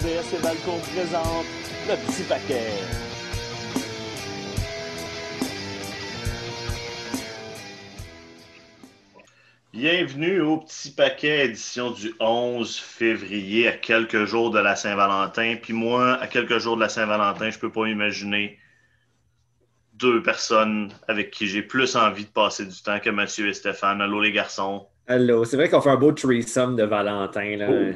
RDS et Balcon présente le petit paquet. Bienvenue au petit paquet édition du 11 février, à quelques jours de la Saint-Valentin. Puis moi, à quelques jours de la Saint-Valentin, je peux pas imaginer deux personnes avec qui j'ai plus envie de passer du temps que Mathieu et Stéphane. Allô les garçons. Allô, c'est vrai qu'on fait un beau threesome de Valentin. Là. Je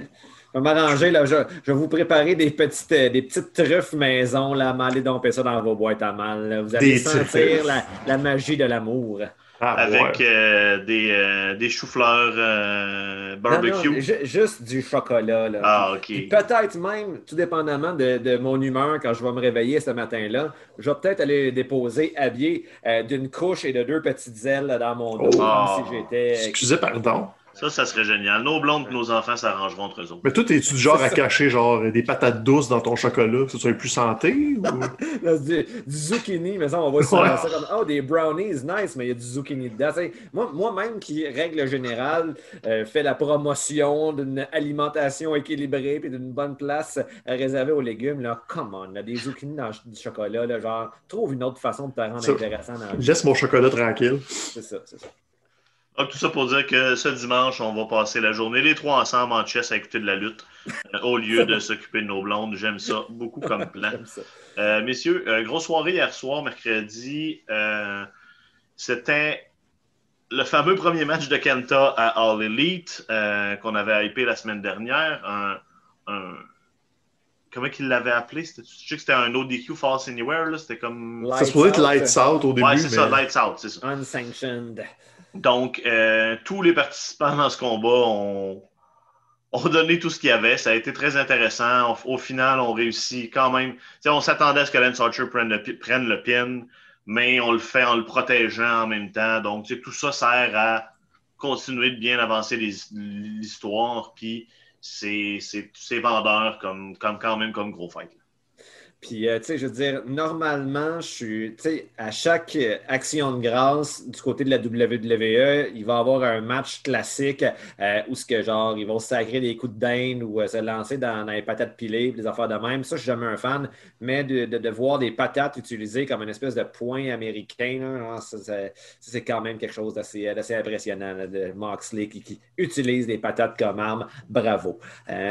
vais m'arranger, là. Je, je vais vous préparer des petites, euh, des petites truffes maison, là. M'allez domper ça dans vos boîtes à mal. là. Vous allez Des sentir la, la magie de l'amour. Ah, avec ouais. euh, des, euh, des choux-fleurs euh, barbecue. Non, non, ju- juste du chocolat, là. ah, ok. Puis peut-être même, tout dépendamment de, de mon humeur quand je vais me réveiller ce matin-là, je vais peut-être aller déposer habillé euh, d'une couche et de deux petites ailes là, dans mon dos, Oh. comme Ah. si j'étais. Excusez, pardon. Ça, ça serait génial. Nos blondes et nos enfants s'arrangeront entre eux autres. Mais toi, es-tu du genre à cacher genre des patates douces dans ton chocolat, que ce soit plus santé? ou- Là, du, du zucchini, mais ça, on voit souvent ça comme Oh, des brownies, nice, mais il y a du zucchini dedans. Moi- Moi-même, qui, règle générale, euh, fait la promotion d'une alimentation équilibrée et d'une bonne place euh, réservée aux légumes, là, come on, là, des zucchini dans du chocolat, là, genre, trouve une autre façon de te rendre Ça- intéressant dans. Laisse mon chocolat tranquille. C'est ça, c'est ça. Donc, tout ça pour dire que ce dimanche, on va passer la journée les trois ensemble en chess à écouter de la lutte euh, au lieu de s'occuper de nos blondes. J'aime ça beaucoup comme plan. Euh, messieurs, euh, grosse soirée hier soir, mercredi. Euh, C'était le fameux premier match de Kenta à All Elite euh, qu'on avait hypé la semaine dernière. Un, un- Comment qu'il l'avait appelé? Je sais que c'était un ODQ False Anywhere. C'était comme. Ça se pourrait être Lights Out au début, Ouais, c'est ça, Lights Out, c'est ça. Unsanctioned. Donc, euh, tous les participants dans ce combat ont, donné tout ce qu'il y avait. Ça a été très intéressant. Au, final, on réussit quand même. On s'attendait à ce que Lance Archer prenne le, prenne pin, mais on le fait en le protégeant en même temps. Donc, tout ça sert à continuer de bien avancer l'histoire. Puis, c'est vendeur comme, comme, quand même comme gros fight. Puis, euh, tu sais, je veux dire, normalement, je suis, tu sais, à chaque euh, action de grâce du côté de la WWE, il va y avoir un match classique euh, où ce que, genre, ils vont sacrer des coups de dinde ou euh, se lancer dans, dans les patates pilées, puis des affaires de même. Ça, je suis jamais un fan, mais de, de- de voir des patates utilisées comme une espèce de point américain, c'est quand même quelque chose d'assez impressionnant, là, de Moxley qui, qui utilise des patates comme arme. Bravo.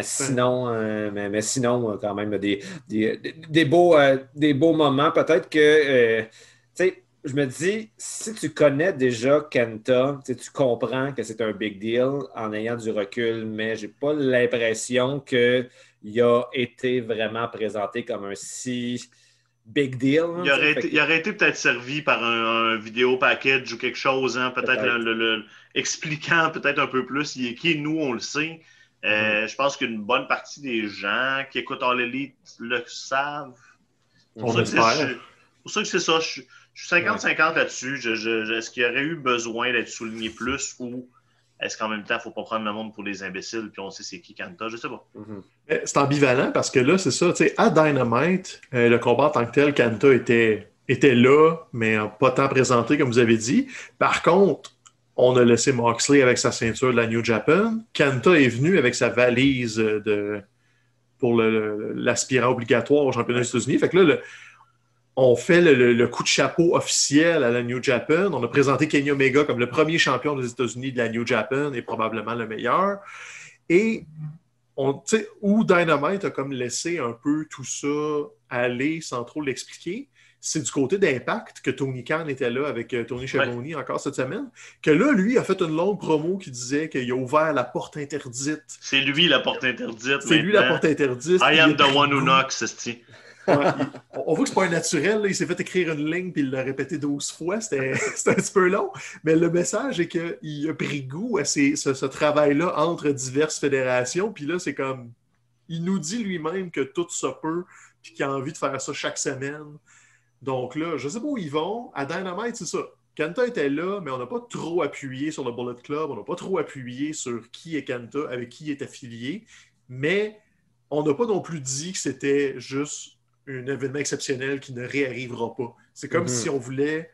Sinon, mais, mais sinon, quand même, des, des, des- des beaux, euh, des beaux moments. Peut-être que, euh, tu sais, je me dis, si tu connais déjà Kenta, tu comprends que c'est un big deal en ayant du recul, mais j'ai pas l'impression qu'il a été vraiment présenté comme un si big deal. hein, Il aurait, été, Fait que- il aurait été peut-être servi par un, un vidéo package ou quelque chose, hein, peut-être Peut-être. le- le- le- expliquant peut-être un peu plus il est qui, nous on le sait. Euh, Je pense qu'une bonne partie des gens qui écoutent All Elite le savent. On pour ça que pour ça que c'est ça. Je, je suis 50-50 là-dessus. Je- je- je- Est-ce qu'il y aurait eu besoin d'être souligné plus ou est-ce qu'en même temps, il ne faut pas prendre le monde pour des imbéciles puis on sait c'est qui Kanta? Je sais pas. Mhm. C'est ambivalent parce que là, c'est ça, tu sais, à Dynamite, euh, le combat en tant que tel, Kanta était, était là, mais pas tant présenté, comme vous avez dit. Par contre, on a laissé Moxley avec sa ceinture de la New Japan. Kanta est venu avec sa valise pour l'aspirant obligatoire au championnat des États-Unis. Fait que là, on fait le, coup de chapeau officiel à la New Japan. On a présenté Kenny Omega comme le premier champion des États-Unis de la New Japan et probablement le meilleur. Et on, où Dynamite a comme laissé un peu tout ça aller sans trop l'expliquer, c'est du côté d'Impact que Tony Khan était là avec euh, Tony Schiavone encore cette semaine, que là, lui, a fait une longue promo qui disait qu'il a ouvert la porte interdite. C'est lui la porte interdite. C'est lui la porte interdite. I am the one who knocks. Ouais, il- on voit que c'est pas un naturel. là. Il s'est fait écrire une ligne puis il l'a répété 12 fois. C'était c'était un petit peu long. Mais le message est qu'il a pris goût à ces- ce, ce travail-là entre diverses fédérations. Puis là, c'est comme. Il nous dit lui-même que tout se peut puis qu'il a envie de faire ça chaque semaine. Donc là, je sais pas où ils vont. À Dynamite, c'est ça. Kanta était là, mais on n'a pas trop appuyé sur le Bullet Club. On n'a pas trop appuyé sur qui est Kanta, avec qui il est affilié. Mais on n'a pas non plus dit que c'était juste un événement exceptionnel qui ne réarrivera pas. C'est comme Mhm. si on voulait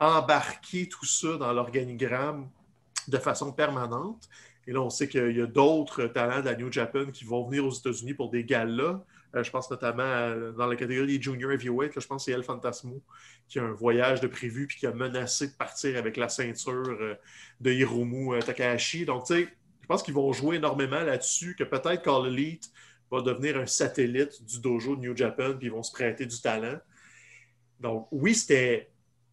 embarquer tout ça dans l'organigramme de façon permanente. Et là, on sait qu'il y a d'autres talents de la New Japan qui vont venir aux États-Unis pour des galas. Euh, je pense notamment dans la catégorie des junior heavyweight, je pense que c'est El Fantasmo qui a un voyage de prévu puis qui a menacé de partir avec la ceinture euh, de Hiromu Takahashi. Donc, tu sais, je pense qu'ils vont jouer énormément là-dessus, que peut-être Call Elite va devenir un satellite du dojo de New Japan, puis ils vont se prêter du talent. Donc, oui, c'était.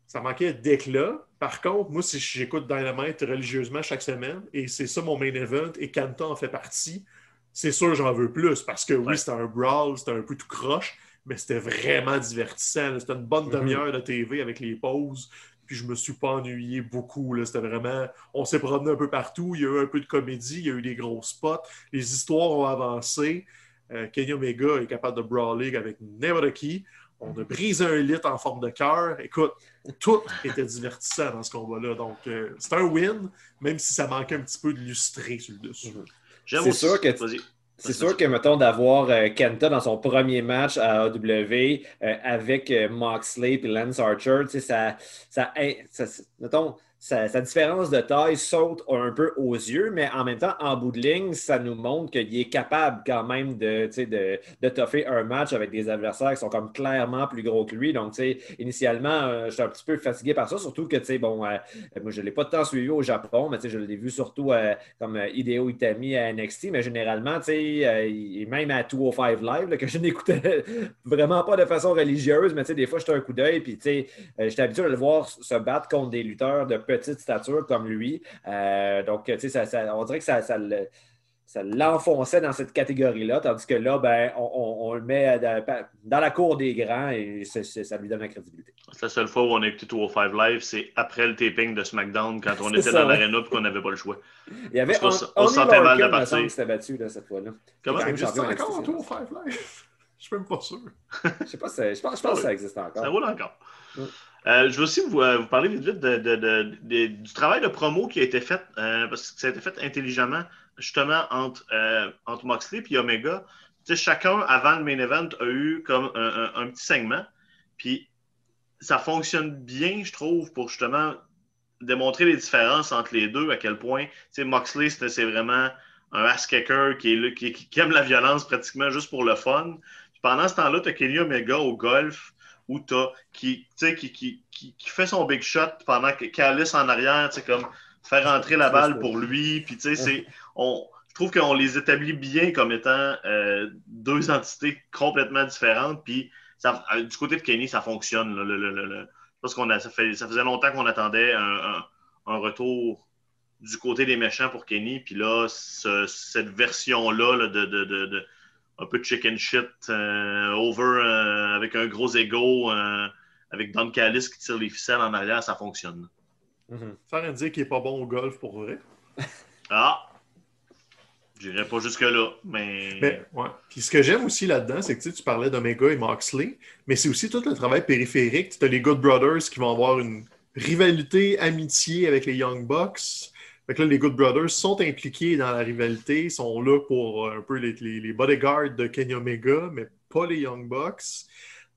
Ça manquait d'éclat. Par contre, moi, si j'écoute Dynamite religieusement chaque semaine, et c'est ça mon main event, et Kanta en fait partie, c'est sûr j'en veux plus, parce que oui, c'était un brawl, c'était un peu tout croche, mais c'était vraiment divertissant. C'était une bonne mm-hmm. demi-heure de TV avec les pauses puis je me suis pas ennuyé beaucoup. C'était vraiment. On s'est promené un peu partout. Il y a eu un peu de comédie, il y a eu des gros spots. Les histoires ont avancé. Euh, Kenny Omega est capable de brawler avec n'importe qui. On a brisé un lit en forme de cœur. Écoute, tout était divertissant dans ce combat-là. Donc, euh, c'est un win, même si ça manquait un petit peu de lustré sur le dessus. C'est sûr que. C'est sûr que, mettons, d'avoir euh, Kenta dans son premier match à AW euh, avec euh, Moxley et Lance Archer, ça, ça, ça, mettons, sa, différence de taille saute un peu aux yeux, mais en même temps, en bout de ligne, ça nous montre qu'il est capable quand même de, de, de toffer un match avec des adversaires qui sont comme clairement plus gros que lui. Donc, initialement, euh, je suis un petit peu fatigué par ça, surtout que, bon, euh, moi, je ne l'ai pas tant suivi au Japon, mais je l'ai vu surtout euh, comme Hideo Itami à NXT, mais généralement, et même à 205 Live, que je n'écoutais vraiment pas de façon religieuse, mais des fois, j'étais un coup d'œil, puis j'étais habitué à le voir se battre contre des lutteurs de petite stature comme lui. Euh, donc, tu sais, on dirait que ça, ça, l'enfonçait dans cette catégorie-là, tandis que là, ben, on, le met dans la cour des grands et ça lui donne la crédibilité. C'est la seule fois où on a écouté 205 Live, c'est après le taping de SmackDown, quand on était dans l'aréna et qu'on n'avait pas le choix. Il y avait on, on, sentait mal de partir. qui s'était battu là, cette fois-là. Comment ça existe encore en 205 Live? Je suis même pas sûr. Je sais pas, je pense, je pense que ça existe encore. Ça roule encore. Euh, je veux aussi vous, euh, parler vite, vite de, du travail de promo qui a été fait, euh, parce que ça a été fait intelligemment, justement, entre, entre Moxley et Omega. chacun, avant le main event, a eu comme un, petit segment. Puis ça fonctionne bien, je trouve, pour justement démontrer les différences entre les deux, à quel point Moxley, c'est vraiment un ass-kicker qui, qui, aime la violence pratiquement juste pour le fun. pendant ce temps-là, tu as Kenny Omega au golf ou t'as qui, qui, qui, qui, fait son big shot pendant que Calice en arrière, comme faire rentrer la balle pour lui. Puis tu sais, c'est. On, je trouve qu'on les établit bien comme étant euh, deux entités complètement différentes. Puis ça, euh, du côté de Kenny, ça fonctionne. le, parce qu'on a, ça, fait, ça faisait longtemps qu'on attendait un, un, retour du côté des méchants pour Kenny. Puis là, cette version-là de, de, de un peu de chicken shit euh, over euh, avec un gros ego euh, avec Don Callis qui tire les ficelles en arrière, ça fonctionne. Mm -hmm. Faire dire qu'il n'est pas bon au golf pour vrai. ah! J'irai pas jusque-là, mais. mais ouais. Puis ce que j'aime aussi là-dedans, c'est que tu parlais d'Omega et Moxley, mais c'est aussi tout le travail périphérique. Tu as les Good Brothers qui vont avoir une rivalité, amitié avec les Young Bucks les Good Brothers sont impliqués dans la rivalité, sont là pour euh, un peu les, bodyguards de Kenny Omega, mais pas les Young Bucks.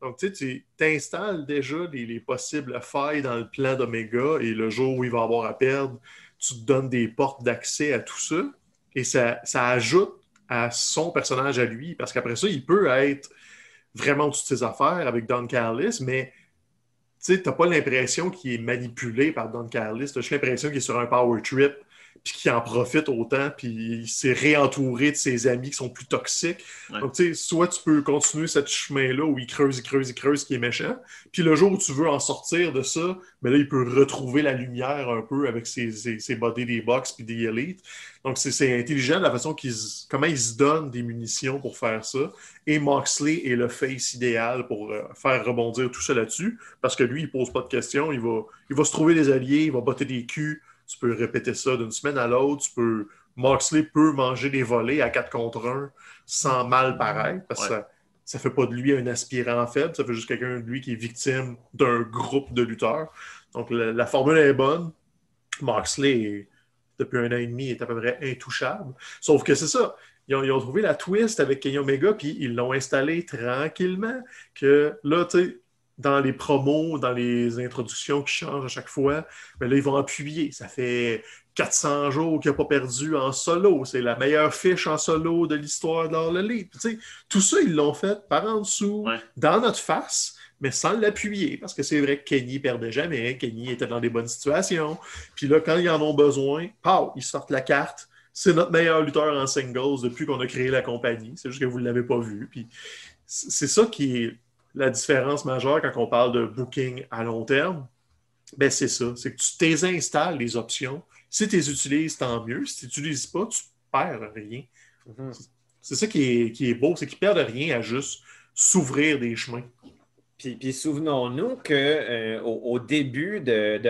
Donc, tu t'installes déjà les, possibles failles dans le plan d'Omega et le jour où il va avoir à perdre, tu te donnes des portes d'accès à tout ça. Et ça, ça ajoute à son personnage à lui, parce qu'après ça, il peut être vraiment toutes ses affaires avec Don Carlis, mais tu n'as pas l'impression qu'il est manipulé par Don Carlis. Juste l'impression qu'il est sur un power trip puis qui en profite autant, puis il s'est réentouré de ses amis qui sont plus toxiques. Donc, tu sais, soit tu peux continuer ce chemin-là où il creuse, il creuse, il creuse, qui est méchant, puis le jour où tu veux en sortir de ça, mais ben là, il peut retrouver la lumière un peu avec ses, ses, body des box puis des élites. Donc, c'est intelligent la façon qu'ils comment ils se donnent des munitions pour faire ça. Et Moxley est le face idéal pour euh, faire rebondir tout ça là-dessus, parce que lui, il pose pas de questions, il va, il va se trouver des alliés, il va botter des culs, tu peux répéter ça d'une semaine à l'autre. Tu peux... Moxley peut manger des volets à 4 contre 1 sans mal paraître parce que ça ne fait pas de lui un aspirant faible, ça fait juste quelqu'un de lui qui est victime d'un groupe de lutteurs. Donc la, formule est bonne. Moxley, depuis un an et demi, est à peu près intouchable. Sauf que c'est ça. Ils ont, trouvé la twist avec Kenny Omega, puis ils l'ont installé tranquillement. Que là, tu sais, dans les promos, dans les introductions qui changent à chaque fois, mais là, ils vont appuyer. Ça fait 400 jours qu'il n'a pas perdu en solo. C'est la meilleure fiche en solo de l'histoire de l'Elite. Tout ça, ils l'ont fait par en dessous, dans notre face, mais sans l'appuyer. Parce que c'est vrai que Kenny perdait jamais. Kenny était dans des bonnes situations. Puis là, quand ils en ont besoin, pow, ils sortent la carte. C'est notre meilleur lutteur en singles depuis qu'on a créé la compagnie. C'est juste que vous ne l'avez pas vu. Puis c'est ça qui est la différence majeure quand on parle de booking à long terme? Ben c'est ça. C'est que tu désinstalles les options si tu les utilises, tant mieux. Si tu n'utilises pas, tu perds rien. Mhm. C'est ça qui est, qui est beau, c'est qu'ils perdent rien à juste s'ouvrir des chemins. Puis, souvenons-nous qu'au euh, au début de,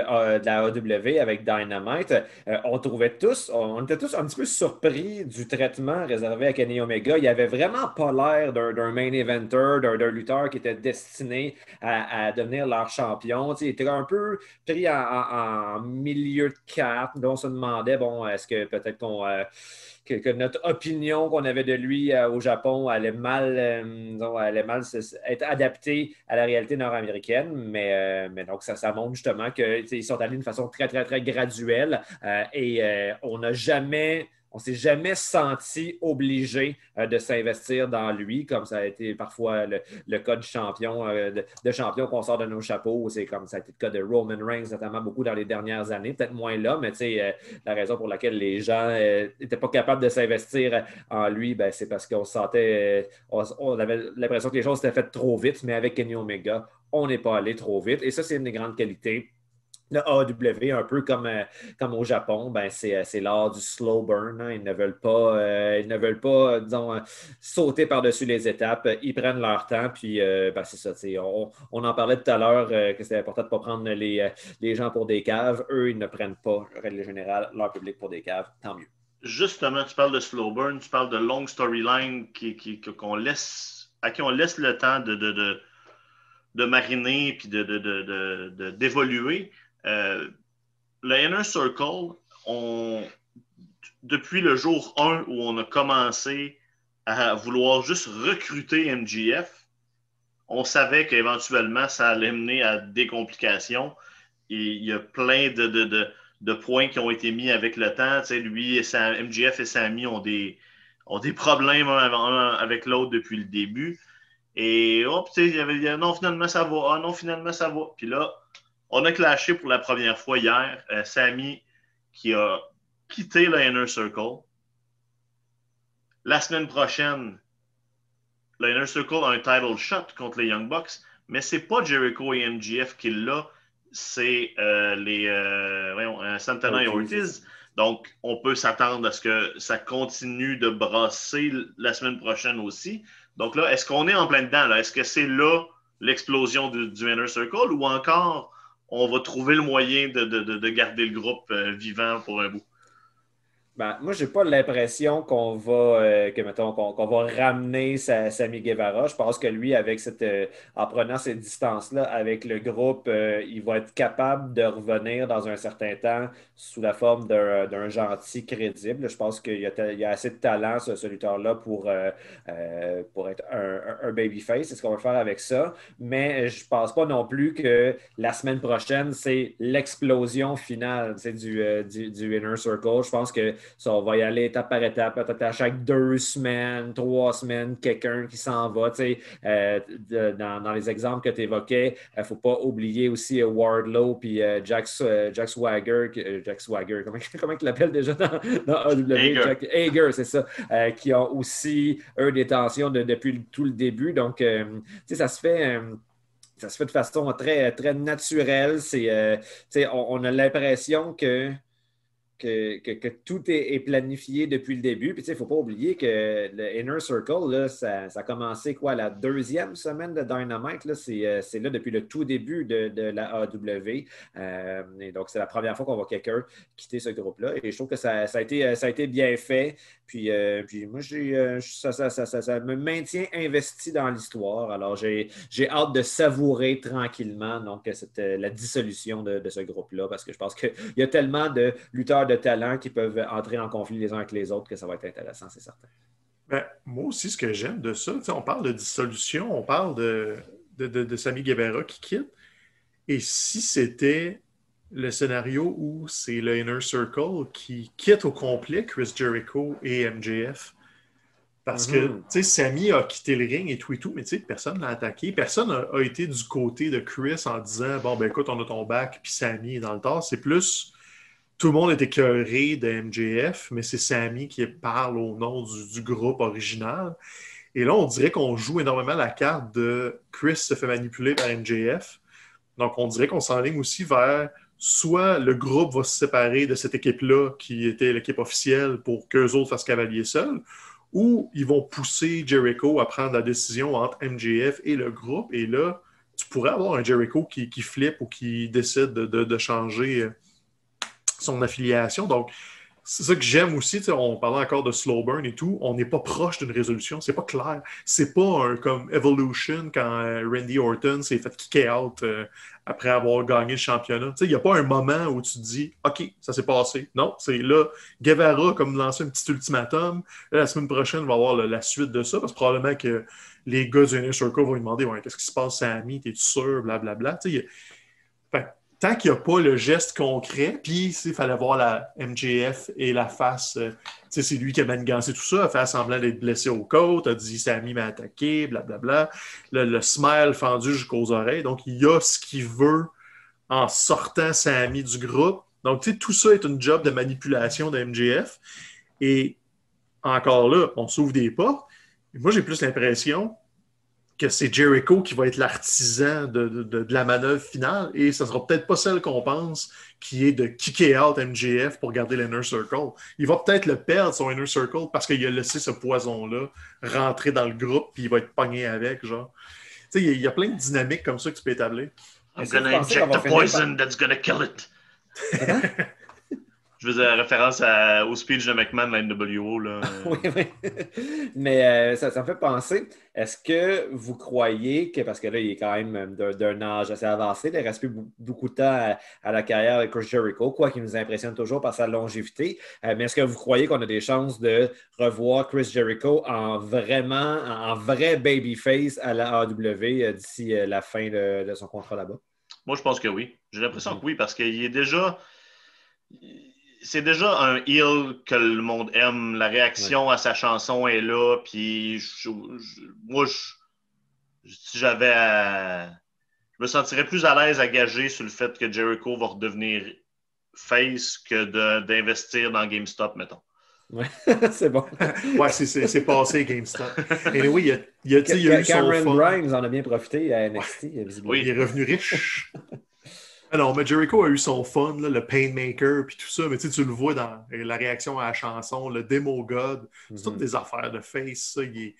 la AW avec Dynamite, euh, on trouvait tous, on était tous un petit peu surpris du traitement réservé à Kenny Omega. Il avait vraiment pas l'air d'un main eventer, d'un lutteur qui était destiné à, devenir leur champion. il était un peu pris en, milieu de carte. On se demandait, bon, est-ce que peut-être qu'on. Euh, que, notre opinion qu'on avait de lui euh, au Japon allait mal, euh, allait mal être adaptée à la réalité nord-américaine. Mais, euh, mais donc, ça, ça montre justement qu'ils sont allés d'une façon très, très, très graduelle et on n'a jamais on s'est jamais senti obligé euh, de s'investir dans lui, comme ça a été parfois le, cas de champion, euh, de, champion qu'on sort de nos chapeaux. C'est comme ça a été le cas de Roman Reigns, notamment beaucoup dans les dernières années, peut-être moins là, mais euh, la raison pour laquelle les gens n'étaient pas capables de s'investir en lui, ben, c'est parce qu'on sentait, on, avait l'impression que les choses s'étaient faites trop vite, mais avec Kenny Omega, on n'est pas allé trop vite. Et ça, c'est une des grandes qualités le AW, un peu comme, euh, comme au Japon, ben euh, c'est l'art du slow burn. Hein. Ils ne veulent pas, euh, ils ne veulent pas sauter par-dessus les étapes. Ils prennent leur temps. Puis ben, c'est ça. On, on, en parlait tout à l'heure que c'est important de ne pas prendre les, les, gens pour des caves. Eux, ils ne prennent pas, règle générale, leur public pour des caves. Tant mieux. Justement, tu parles de slow burn, tu parles de long storyline qui, qui, à qui on laisse le temps de, de, de, de mariner puis d'évoluer. De, euh, le Inner Circle, depuis le jour 1 où on a commencé à vouloir juste recruter MGF, on savait qu'éventuellement, ça allait mener à des complications. Et il y a plein de, points qui ont été mis avec le temps. lui et MGF et Sammy ont des, ont des problèmes avec l'autre depuis le début. Et hop, il y avait, non, finalement, ça va. Ah, non, finalement, ça va. Puis là, on a clashé pour la première fois hier. Euh, Sammy qui a quitté le Inner Circle. La semaine prochaine, le Inner Circle a un title shot contre les Young Bucks, mais c'est pas Jericho et MGF qui l'a, c'est euh, les euh, Santana et Ortiz. Donc, on peut s'attendre à ce que ça continue de brasser la semaine prochaine aussi. Donc là, est-ce qu'on est en plein dedans? Est-ce que c'est là l'explosion du, du, Inner Circle ou encore on va trouver le moyen de, garder le groupe euh, vivant pour un bout. Ben, moi, je n'ai pas l'impression qu'on va, euh, que, mettons, qu'on, va ramener Sami Guevara. Je pense que lui, avec cette, euh, en prenant cette distance-là avec le groupe, il va être capable de revenir dans un certain temps sous la forme d'un, gentil crédible. Je pense qu'il y a, y a assez de talent, ce, lutteur-là, pour, pour être un, un, babyface. C'est ce qu'on va faire avec ça. Mais je ne pense pas non plus que la semaine prochaine, c'est l'explosion finale du, du, du Inner Circle. Je pense que ça, on va y aller étape par étape, peut-être à chaque deux semaines, trois semaines, quelqu'un qui s'en va. Euh, dans, les exemples que tu évoquais, il ne faut pas oublier aussi euh, Wardlow puis euh, Jack, Jack, Swagger, Jack Swagger, comment, comment il l'appelle déjà dans, dans AW? Hager, c'est ça, qui ont aussi, eux, des tensions depuis tout le début. Donc, ça se fait ça se fait de façon très, très naturelle. C'est, on, on, a l'impression que que, tout est, planifié depuis le début. Puis, il ne faut pas oublier que le Inner Circle, là, ça, a commencé quoi, la deuxième semaine de Dynamite. Euh, c'est, là depuis le tout début de, la AW. Euh, et donc, c'est la première fois qu'on voit quelqu'un quitter ce groupe-là. Et je trouve que ça, a, été, ça a été bien fait. Puis, euh, puis moi, ça, ça, me maintient investi dans l'histoire. Alors, j'ai, hâte de savourer tranquillement donc, la dissolution de, de ce groupe-là parce que je pense qu'il y a tellement de lutteurs de talents qui peuvent entrer en conflit les uns avec les autres, que ça va être intéressant, c'est certain. Ben, moi aussi, ce que j'aime de ça, on parle de dissolution, on parle de, de, de, de Sammy Guevara qui quitte. Et si c'était le scénario où c'est le Inner Circle qui quitte au complet Chris Jericho et MJF. Parce que, Mhm. tu sais, Sammy a quitté le ring et tout et tout, mais tu sais, personne n'a attaqué. Personne n'a été du côté de Chris en disant Bon, ben écoute, on a ton back, puis Sammy est dans le tort. C'est plus. Tout le monde est écœuré de MJF, mais c'est Sammy qui parle au nom du, groupe original. Et là, on dirait qu'on joue énormément la carte de Chris se fait manipuler par MJF. Donc, on dirait qu'on s'enligne aussi vers soit le groupe va se séparer de cette équipe-là qui était l'équipe officielle pour qu'eux autres fassent cavalier seul, ou ils vont pousser Jericho à prendre la décision entre MJF et le groupe. Et là, tu pourrais avoir un Jericho qui, qui flippe ou qui décide de, de- changer son affiliation. Donc, c'est ça que j'aime aussi. On parlait encore de slow burn et tout. On n'est pas proche d'une résolution. C'est pas clair. C'est pas un comme Evolution quand euh, Randy Orton s'est fait kicker out euh, après avoir gagné le championnat. Il n'y a pas un moment où tu te dis OK, ça s'est passé. Non, c'est là. Guevara comme lancé un petit ultimatum. La semaine prochaine, on va avoir la suite de ça parce que probablement que les gars du Inner Circle vont lui demander Qu'est-ce qui se passe, Sammy? T'es-tu sûr? Blablabla. Sais, il y a- Fait que tant qu'il n'y a pas le geste concret, puis il fallait voir la MJF et la face. euh, c'est lui qui a manigancé tout ça, a fait semblant d'être blessé aux côtes, a dit Sammy m'a attaqué, blablabla. Le, le smile fendu jusqu'aux oreilles. Donc, il a ce qu'il veut en sortant Sammy du groupe. Donc, tout ça est une job de manipulation de MJF. Et encore là, on s'ouvre des portes. Moi, j'ai plus l'impression que c'est Jericho qui va être l'artisan de, de- de- la manœuvre finale et ça sera peut-être pas celle qu'on pense qui est de kicker out MJF pour garder l'Inner Circle. Il va peut-être le perdre, son Inner Circle, parce qu'il a laissé ce poison-là rentrer dans le groupe puis il va être pogné avec, genre. Tu sais, il y a- il y, a plein de dynamiques comme ça que tu peux établir. I'm gonna inject va the poison that's gonna kill it? Je faisais référence à- au speech de McMahon la NWO. Là. Oui, oui. Mais euh, ça, ça me fait penser, est-ce que vous croyez que, parce que là, il est quand même d'un d'un âge assez avancé, il reste plus beaucoup de temps à, à la carrière de Chris Jericho, quoi qu'il nous impressionne toujours par sa longévité, Euh, mais est-ce que vous croyez qu'on a des chances de revoir Chris Jericho en vraiment, en, vrai babyface à la AW euh, d'ici euh, la fin de, de son contrat là-bas? Moi, je pense que oui. J'ai l'impression que oui, parce qu'il est déjà. C'est déjà un heel que le monde aime. La réaction à sa chanson est là. Puis, je- je- moi, je- si j'avais à. Je me sentirais plus à l'aise à gager sur le fait que Jericho va redevenir face que d'investir dans GameStop, mettons. Ouais, c'est bon. Ouais, c'est- c'est c'est passé GameStop. Et oui, il y a, il y a, il y a eu son Cameron. Grimes en a bien profité à NXT, visiblement. Oui. Il est revenu riche. Alors, mais Jericho a eu son fun, là, le Painmaker, puis tout ça, mais tu le vois dans la réaction à la chanson, le Demo God, c'est toutes Mhm. des affaires de face, ça. Il, est-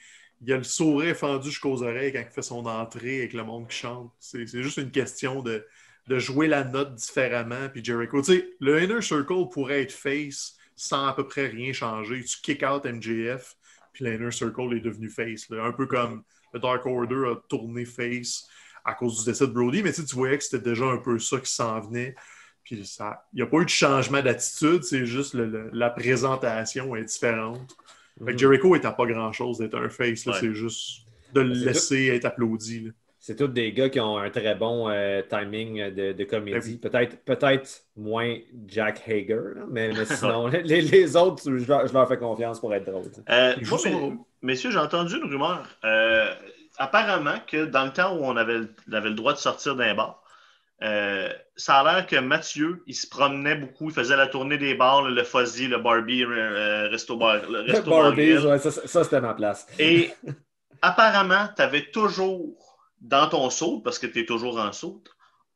il a le sourire fendu jusqu'aux oreilles quand il fait son entrée avec le monde qui chante. C'est c'est juste une question de, de jouer la note différemment, puis Jericho. Tu sais, le Inner Circle pourrait être face sans à peu près rien changer. Tu kick out MJF, puis l'Inner Circle est devenu face. là. Un peu comme le Dark Order a tourné face à cause du décès de Brody, mais tu, sais, tu voyais que c'était déjà un peu ça qui s'en venait. Puis ça, il n'y a pas eu de changement d'attitude, c'est juste le- le- la présentation est différente. Fait que Mhm. Jericho est à pas grand-chose d'être un face, là, Ouais. c'est juste de le laisser être applaudi. là. C'est tous des gars qui ont un très bon euh, timing de, de comédie. Peut-être peut-être moins Jack Hager, là, mais, mais sinon, les, les autres, je leur, je leur fais confiance pour être drôles. Euh, moi, mais- rôle. messieurs, j'ai entendu une rumeur. Euh, apparemment que dans le temps où on avait, le- on avait le droit de sortir d'un bar, euh, ça a l'air que Mathieu, il se promenait beaucoup, il faisait la tournée des bars, le, le Fuzzy, le Barbie, euh, Resto Bar. Le Resto Bar Barbies, Grill. ouais, ça, ça, c'était ma place. Et apparemment, tu avais toujours dans ton saut, parce que tu es toujours en saut,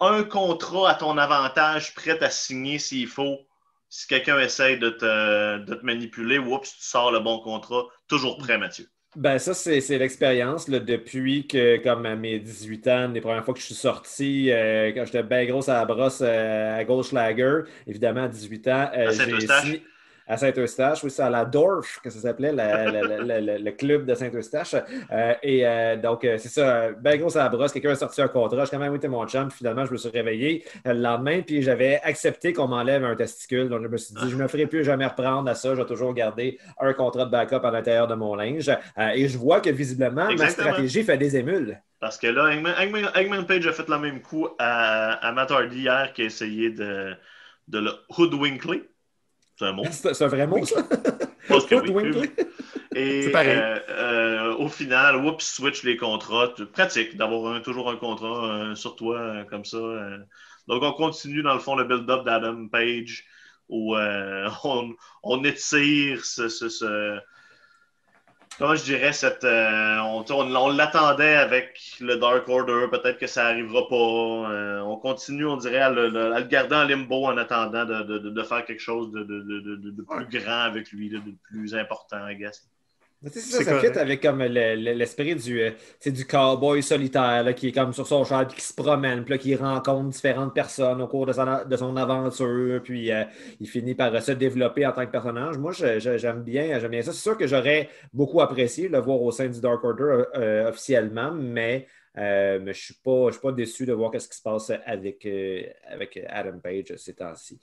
un contrat à ton avantage prêt à signer s'il faut. Si quelqu'un essaye de te, de te manipuler, oups, tu sors le bon contrat. Toujours prêt, Mathieu. Ben ça, c'est c'est l'expérience là, depuis que, comme à mes 18 ans, les premières fois que je suis sorti, euh, quand j'étais bien grosse à la brosse euh, à Goldschlager, évidemment à 18 ans, euh, j'ai signé- à Saint-Eustache, oui, c'est à la Dorf que ça s'appelait, la- la- la- la- la- le club de Saint-Eustache. Euh, et euh, donc, euh, c'est ça, bien grosse à la brosse, quelqu'un a sorti un contrat, j'ai quand même été mon chum, puis finalement, je me suis réveillé le lendemain, puis j'avais accepté qu'on m'enlève un testicule, donc je me suis dit, je ne me ferai plus jamais reprendre à ça, je vais toujours garder un contrat de backup à l'intérieur de mon linge. Euh, et je vois que visiblement, Exactement. ma stratégie fait des émules. Parce que là, Eggman, Page a fait le même coup à, à Matt Hardy hier qui a essayé de, de le hoodwinkler. C'est un mot. C'est un vrai mot, ça? hoodwinkler. Et euh, euh, au final, oups, switch les contrats. Pratique d'avoir toujours un contrat euh, sur toi comme ça. Donc, on continue dans le fond le build-up d'Adam Page où on, on, étire ce, ce comment je dirais, cette, euh, on, l'attendait avec le Dark Order. Peut-être que ça n'arrivera pas. Euh, on continue, on dirait, à le, garder en limbo en attendant de, faire quelque chose de, plus grand avec lui, de, plus important, I guess. Ça, ça fit avec comme l'esprit du, euh, du cowboy solitaire qui est comme sur son cheval qui se promène, puis qui rencontre différentes personnes au cours de son, aventure, puis euh, il finit par se développer en tant que personnage. Moi, j'aime bien, bien ça. C'est sûr que j'aurais beaucoup apprécié le voir au sein du Dark Order euh, officiellement, mais, mais je ne suis, pas, déçu de voir ce qui se passe avec, avec Adam Page ces temps-ci.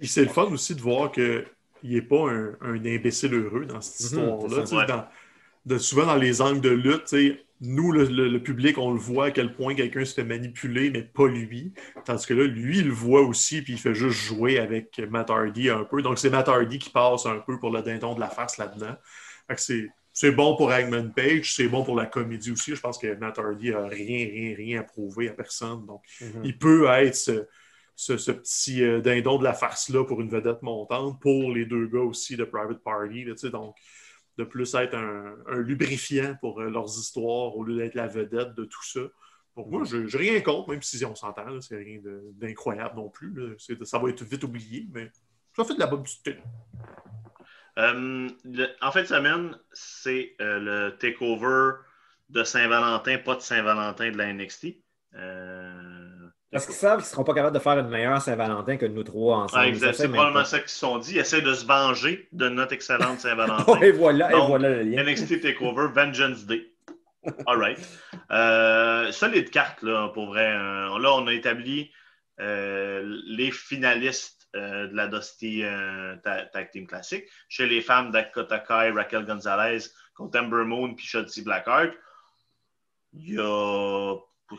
Et c'est le fun aussi de voir que il n'est pas un, imbécile heureux dans cette mhm, histoire-là. souvent dans les angles de lutte, nous, le, public, on le voit à quel point quelqu'un se fait manipuler, mais pas lui. Tandis que là, lui, il le voit aussi, puis il fait juste jouer avec Matt Hardy un peu. Donc, c'est Matt Hardy qui passe un peu pour le dindon de la face là-dedans. C'est bon pour Hangman Page, c'est bon pour la comédie aussi. Je pense que Matt Hardy n'a rien, rien, rien à prouver à personne. Donc, mhm. il peut être ce, petit euh, dindon de la farce-là pour une vedette montante, pour les deux gars aussi de Private Party. donc, de plus être un, lubrifiant pour euh, leurs histoires au lieu d'être la vedette de tout ça. Pour moi, je n'ai rien contre, même si on s'entend, c'est rien d'incroyable non plus. ça va être vite oublié, mais ça fait de la bonne petite euh, en fait, semaine, c'est le takeover de Saint-Valentin, pas de Saint-Valentin de la NXT. Parce qu'ils savent qu'ils ne seront pas capables de faire une meilleure Saint-Valentin que nous trois ensemble. c'est probablement ça qu'ils se sont dit. Ils essaient de se venger de notre excellente Saint-Valentin. et voilà, et voilà le lien. NXT TakeOver, Vengeance Day. All right. Euh, solide carte, là, pour vrai. Euh, là, on a établi euh, les finalistes euh, de la Dusty Tag Team Classic. Chez les femmes, Dakota Kai, Raquel Gonzalez contre Ember Moon puis Shotzi Blackheart. Il y a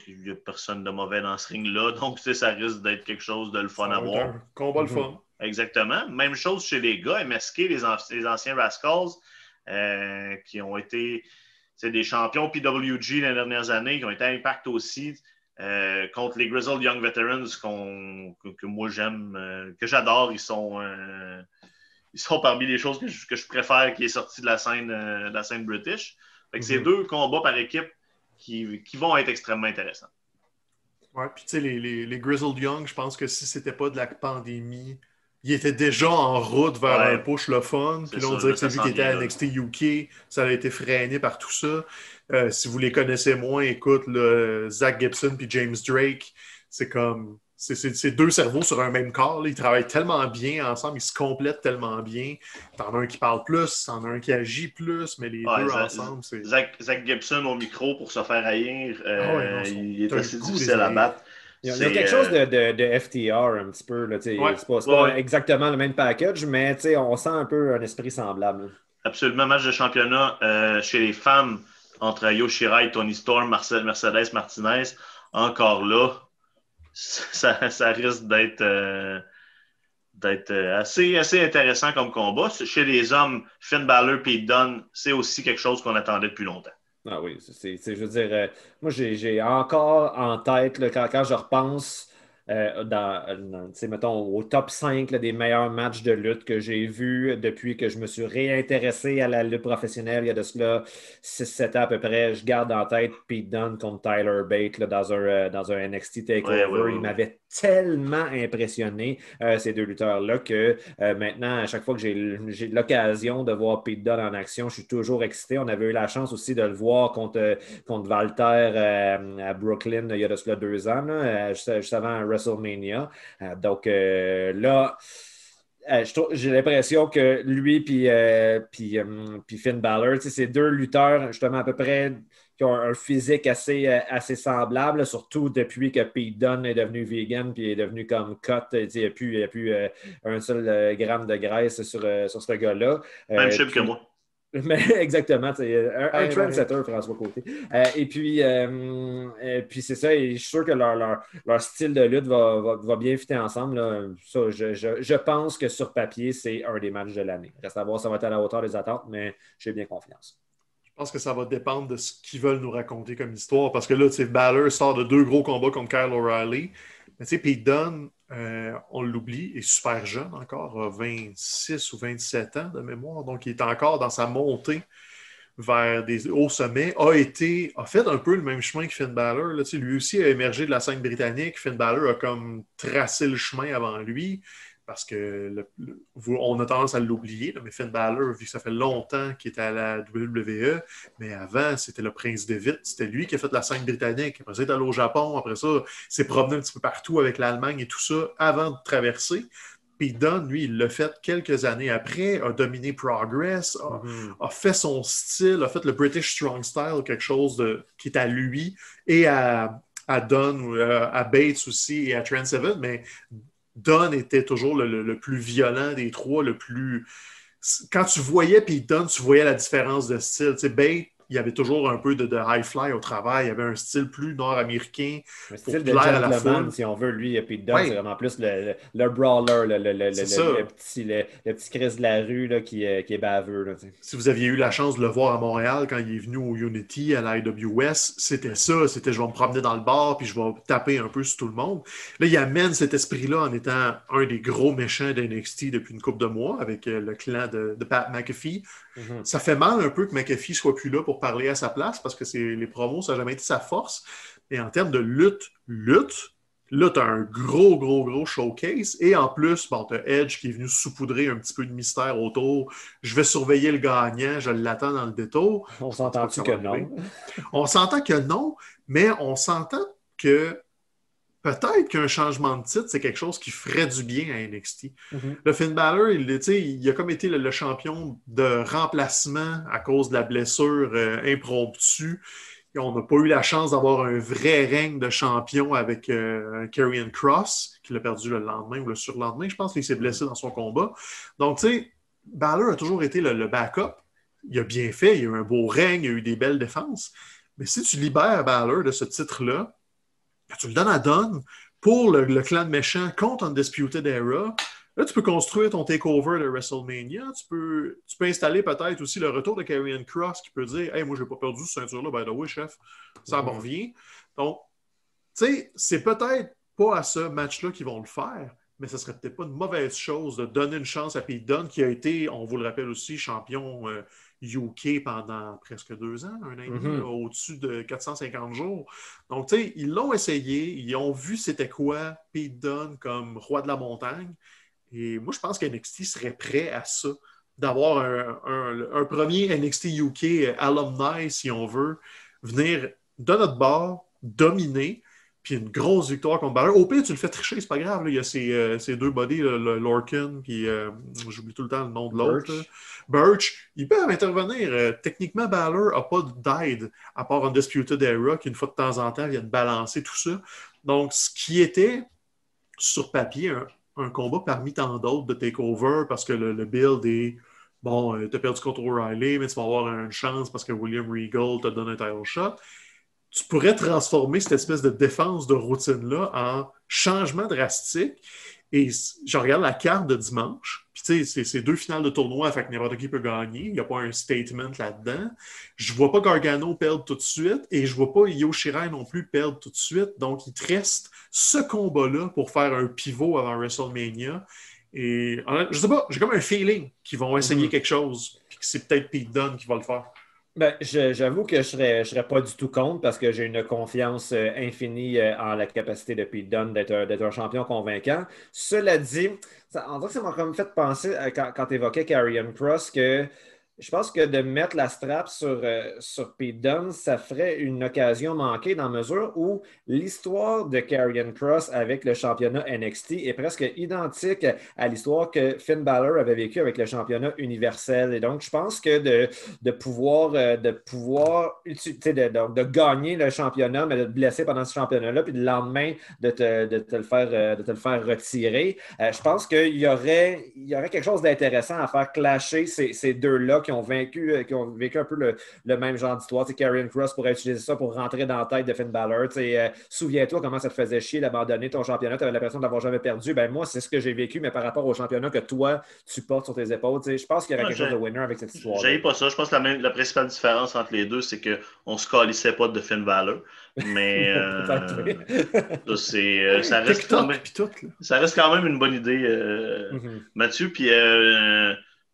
il n'y a personne de mauvais dans ce ring-là. Donc, ça risque d'être quelque chose de le fun à voir. combat le fun. Exactement. Même chose chez les gars. MSK, les, anciens Rascals, euh, qui ont été des champions PWG les dernières années, qui ont été à Impact aussi, euh, contre les Grizzled Young Veterans que, moi j'aime, euh, que j'adore. Ils sont, ils sont parmi les choses que je, préfère qui est sorti de la scène, de la scène british. Fait que C'est mhm. deux combats par équipe qui, vont être extrêmement intéressants. Ouais, puis tu sais, les, les, les, Grizzled Young, je pense que si c'était pas de la pandémie, ils étaient déjà en route vers un push le fun. Puis là, on dirait que c'est lui qui était à NXT UK. Ça a été freiné par tout ça. Euh, si vous les connaissez moins, écoute, le Zach Gibson puis James Drake, c'est comme c'est deux cerveaux sur un même corps. Ils travaillent tellement bien ensemble, ils se complètent tellement bien. T'en as un qui parle plus, t'en as un qui agit plus, mais les deux ensemble, c'est. Zach, Gibson au micro pour se faire haïr, euh, ah il est assez difficile à battre. Il y a quelque chose de, de, FTR un petit peu. C'est pas, exactement le même package, mais on sent un peu un esprit semblable. Absolument. Match de championnat euh, chez les femmes entre Yoshirai, Tony Storm, Mercedes Martinez. Encore là, ça, ça risque d'être euh, d'être euh, assez, assez intéressant comme combat. Chez les hommes, Finn Balor et Dunn, c'est aussi quelque chose qu'on attendait depuis longtemps. Ah oui, c'est, je veux dire, euh, moi j'ai encore en tête, quand, quand, je repense euh, dans, mettons, au top 5 des meilleurs matchs de lutte que j'ai vus depuis que je me suis réintéressé à la lutte professionnelle. Il y a de cela 6-7 ans à peu près. Je garde en tête Pete Dunne contre Tyler Bate dans, un, euh, dans un NXT TakeOver. Il m'avait tellement impressionné, euh, ces deux lutteurs-là, que maintenant, à chaque fois que j'ai l'occasion de voir Pete en action, je suis toujours excité. On avait eu la chance aussi de le voir contre, contre Walter à Brooklyn il y a de cela deux ans, juste, avant WrestleMania. Euh, donc euh, là, euh, j'ai l'impression que lui puis, Finn Balor, c'est deux lutteurs justement à peu près qui ont un physique assez, assez semblable, surtout depuis que Pete Dunne est devenu vegan puis est devenu comme cut. Il n'y a plus, a plus un seul gramme de graisse sur, sur ce gars-là. Même chip que moi. Mais, exactement, un, un trendsetter, François Côté. Euh, et puis, euh, puis c'est ça, et je suis sûr que leur, leur, leur style de lutte va, va, va bien fitter ensemble. Ça, je, je, je, pense que sur papier, c'est un des matchs de l'année. Reste à voir si ça va être à la hauteur des attentes, mais j'ai bien confiance. Je pense que ça va dépendre de ce qu'ils veulent nous raconter comme histoire. Parce que là, tu sais, Balor sort de deux gros combats contre Kyle O'Reilly. Mais tu sais, Pete euh, on l'oublie, est super jeune encore, 26 ou 27 ans de mémoire. Donc, il est encore dans sa montée vers des hauts sommets, a été, a fait un peu le même chemin que Finn Balor. Là, lui aussi a émergé de la scène britannique. Finn Balor a comme tracé le chemin avant lui parce que on a tendance à l'oublier, mais Finn Balor, vu que ça fait longtemps qu'il était à la WWE, mais avant, c'était le prince de Vite, c'était lui qui a fait la scène britannique. Après ça, il est allé au Japon, après ça, s'est promené un petit peu partout avec l'Allemagne et tout ça avant de traverser. Puis Don, lui, il l'a fait quelques années après, a dominé Progress, a, mm-hmm. fait son style, a fait le British Strong Style, quelque chose de, qui est à lui et à, à Don, euh, à Bates aussi et à Trent Seven, mais Don était toujours le, plus violent des trois, le plus. Quand tu voyais puis Don, tu voyais la différence de style. Tu sais, Bate, il y avait toujours un peu de, high fly au travail. Il y avait un style plus nord-américain. Un style de gentleman, si on veut. Lui, puis Don, c'est vraiment plus le, le, brawler, le, le, petit, le, petit Chris de la rue là, qui, qui, est baveux. si vous aviez eu la chance de le voir à Montréal quand il est venu au Unity, à l'IWS, c'était ça. C'était je vais me promener dans le bar puis je vais taper un peu sur tout le monde. Là, il amène cet esprit-là en étant un des gros méchants d'NXT depuis une couple de mois avec euh, le clan de, de Pat McAfee. Mm-hmm. Ça fait mal un peu que McAfee soit plus là pour parler à sa place parce que les promos, ça n'a jamais été sa force. Et en termes de lutte, lutte, là, tu as un gros, gros, gros showcase. Et en plus, bon, tu as Edge qui est venu saupoudrer un petit peu de mystère autour. Je vais surveiller le gagnant, je l'attends dans le détour. On s'entend que non? on s'entend que non, mais on s'entend que peut-être qu'un changement de titre, c'est quelque chose qui ferait du bien à NXT. Mhm. Le Finn Balor, il, il, a comme été le, champion de remplacement à cause de la blessure euh, impromptue. on n'a pas eu la chance d'avoir un vrai règne de champion avec euh, Cross, qui l'a perdu le lendemain ou le surlendemain. Je pense qu'il s'est blessé dans son combat. Donc, tu sais, Balor a toujours été le, le, backup. Il a bien fait, il a eu un beau règne, il a eu des belles défenses. Mais si tu libères Balor de ce titre-là, tu le donnes à Don pour le, clan de méchants contre Undisputed Era. Là, tu peux construire ton takeover de WrestleMania. Tu peux, tu peux installer peut-être aussi le retour de Karrion Cross qui peut dire Hey, moi, je n'ai pas perdu cette ceinture-là. By the way, chef, ça m'en revient. Donc, tu sais, c'est peut-être pas à ce match-là qu'ils vont le faire, mais ce serait peut-être pas une mauvaise chose de donner une chance à Pete Dunne, qui a été, on vous le rappelle aussi, champion UK pendant presque deux ans, un an et demi, mm-hmm. au-dessus de 450 jours. Donc, tu sais, ils l'ont essayé, ils ont vu c'était quoi Pete Dunne comme roi de la montagne. Et moi, je pense qu'NXT serait prêt à ça, d'avoir un, premier NXT UK alumni, si on veut, venir de notre bord, dominer, puis une grosse victoire contre Balor. Au pire, tu le fais tricher, c'est pas grave. Il y a ces, euh, deux bodies, le Lorcan, puis euh, j'oublie tout le temps le nom de l'autre. Birch. Ils peuvent intervenir. Euh, techniquement, Balor n'a pas d'aide, à part Undisputed Era, qui une fois de temps en temps vient de balancer tout ça. Donc, ce qui était sur papier un, combat parmi tant d'autres de takeover, parce que le, build est bon, tu as perdu contre O'Reilly, mais tu vas avoir une chance parce que William Regal te donne un title shot tu pourrais transformer cette espèce de défense de routine-là en changement drastique. Et je regarde la carte de dimanche, puis tu sais, c'est deux finales de tournoi, fait que n'importe qui peut gagner. Il n'y a pas un statement là-dedans. Je ne vois pas Gargano perdre tout de suite et je ne vois pas Yoshirai non plus perdre tout de suite. Donc, il te reste ce combat-là pour faire un pivot avant WrestleMania. Et je sais pas, j'ai comme un feeling qu'ils vont essayer mm-hmm. quelque chose, puis que c'est peut-être Pete Dunne qui va le faire. Ben, j'avoue que je ne serais, je serais pas du tout contre parce que j'ai une confiance euh, infinie euh, en la capacité de Pete Dunne d'être un, champion convaincant. Cela dit, ça, en vrai, ça m'a comme fait penser quand, quand tu évoquais Carrion Cross que je pense que de mettre la strap sur, euh, sur Pete Dunne, ça ferait une occasion manquée dans mesure où l'histoire de Karrion Cross avec le championnat NXT est presque identique à l'histoire que Finn Balor avait vécu avec le championnat universel. Et donc, je pense que de, de pouvoir, euh, de, pouvoir de, gagner le championnat, mais de te blesser pendant ce championnat-là, puis le lendemain de te, de te, le, faire, euh, de te le faire retirer, je pense qu'il y aurait, y aurait quelque chose d'intéressant à faire clasher ces, ces deux-là qui ont vaincu, euh, qui ont vécu un peu le, le même genre d'histoire. Karrion Cross pourrait utiliser ça pour rentrer dans la tête de Finn Balor. Euh, Souviens-toi comment ça te faisait chier d'abandonner ton championnat. Tu avais l'impression d'avoir jamais perdu. Ben, moi, c'est ce que j'ai vécu, mais par rapport au championnat que toi, tu portes sur tes épaules. Je pense qu'il y aurait quelque chose de winner avec cette histoire. J'ai pas ça. Je pense que la, la principale différence entre les deux, c'est qu'on ne se calissait pas de Finn Balor. Mais euh, c'est, euh, ça, reste quand même, ça reste quand même une bonne idée, euh, mm-hmm. Mathieu. Puis